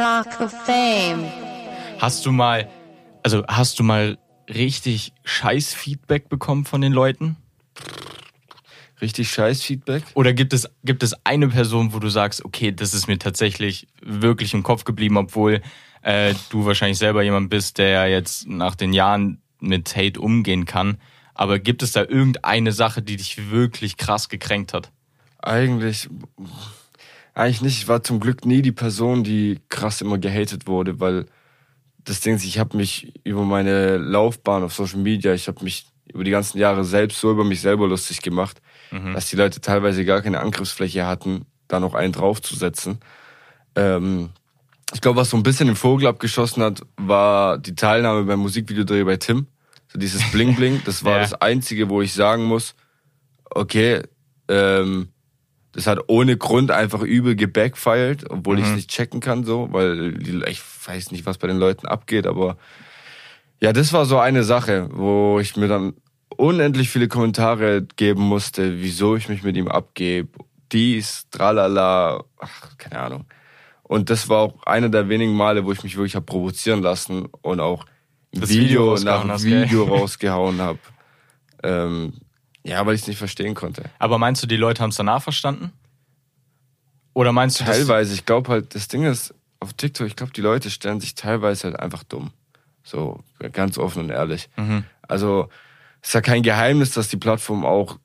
Talk of Fame. Hast du mal, also hast du mal richtig scheiß Feedback bekommen von den Leuten? Richtig scheiß Feedback? Oder gibt es, gibt es eine Person, wo du sagst, okay, das ist mir tatsächlich wirklich im Kopf geblieben, obwohl äh, du wahrscheinlich selber jemand bist, der jetzt nach den Jahren mit Hate umgehen kann. Aber gibt es da irgendeine Sache, die dich wirklich krass gekränkt hat? Eigentlich, eigentlich nicht. Ich war zum Glück nie die Person, die krass immer gehatet wurde, weil das Ding ist, ich habe mich über meine Laufbahn auf Social Media, ich habe mich über die ganzen Jahre selbst so über mich selber lustig gemacht, mhm. dass die Leute teilweise gar keine Angriffsfläche hatten, da noch einen draufzusetzen. Ähm, ich glaube, was so ein bisschen den Vogel abgeschossen hat, war die Teilnahme beim Musikvideodreh bei Tim. So dieses Bling Bling, das war ja. das Einzige, wo ich sagen muss, okay, ähm, das hat ohne Grund einfach übel gebackfired, obwohl mhm. ich es nicht checken kann, so, weil ich weiß nicht, was bei den Leuten abgeht, aber ja, das war so eine Sache, wo ich mir dann unendlich viele Kommentare geben musste, wieso ich mich mit ihm abgebe, dies, tralala, ach, keine Ahnung. Und das war auch einer der wenigen Male, wo ich mich wirklich habe provozieren lassen und auch Video, Video nach Video rausgehauen habe. Ähm, ja, weil ich es nicht verstehen konnte. Aber meinst du, die Leute haben es danach verstanden? Oder meinst du Teilweise. Ich glaube halt, das Ding ist, auf TikTok, ich glaube, die Leute stellen sich teilweise halt einfach dumm. So, ganz offen und ehrlich. Mhm. Also, es ist ja kein Geheimnis, dass die Plattform auch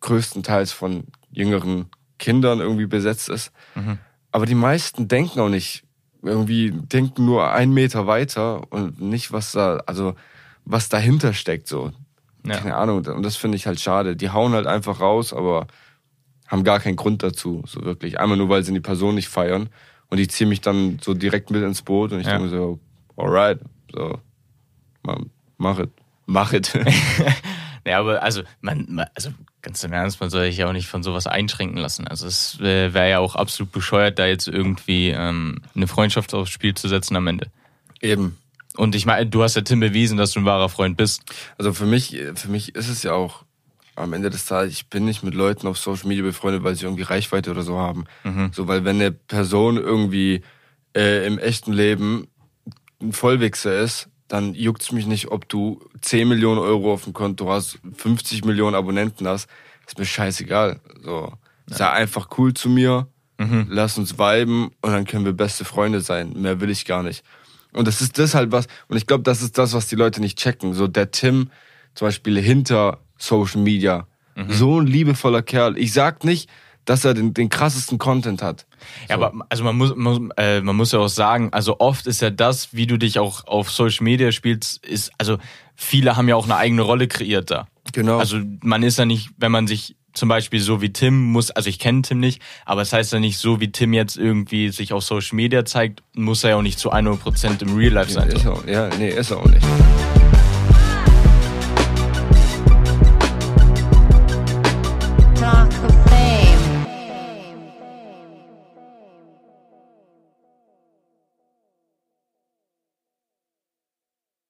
größtenteils von jüngeren Kindern irgendwie besetzt ist. Mhm. Aber die meisten denken auch nicht, irgendwie denken nur einen Meter weiter und nicht, was da, also was dahinter steckt so. Ja. Keine Ahnung. Und das finde ich halt schade. Die hauen halt einfach raus, aber haben gar keinen Grund dazu, so wirklich. Einmal nur, weil sie die Person nicht feiern. Und ich ziehe mich dann so direkt mit ins Boot und ich ja. denke so, alright, so, mach it, mach it. Ja, aber also, man, also ganz im Ernst, man soll sich ja auch nicht von sowas einschränken lassen. Also es wäre ja auch absolut bescheuert, da jetzt irgendwie ähm, eine Freundschaft aufs Spiel zu setzen am Ende. Eben. Und ich meine, du hast ja Tim bewiesen, dass du ein wahrer Freund bist. Also für mich, für mich ist es ja auch am Ende des Tages, ich bin nicht mit Leuten auf Social Media befreundet, weil sie irgendwie Reichweite oder so haben. Mhm. So, weil wenn eine Person irgendwie äh, im echten Leben ein Vollwichser ist, dann juckt's mich nicht, ob du 10 Millionen Euro auf dem Konto hast, 50 Millionen Abonnenten hast. Ist mir scheißegal. So. Ja. Sei einfach cool zu mir, mhm. lass uns viben und dann können wir beste Freunde sein. Mehr will ich gar nicht. Und das ist das halt was, und ich glaube, das ist das, was die Leute nicht checken. So der Tim, zum Beispiel hinter Social Media, mhm. so ein liebevoller Kerl. Ich sag nicht, dass er den, den krassesten Content hat. Ja, so. aber also man muss, man, äh, man muss ja auch sagen, also oft ist ja das, wie du dich auch auf Social Media spielst, ist, also viele haben ja auch eine eigene Rolle kreiert da. Genau. Also man ist ja nicht, wenn man sich zum Beispiel so wie Tim muss, also ich kenne Tim nicht, aber es das heißt ja nicht so, wie Tim jetzt irgendwie sich auf Social Media zeigt, muss er ja auch nicht zu 100% im Real Life sein. Ja, ist auch, ja nee, ist er auch nicht.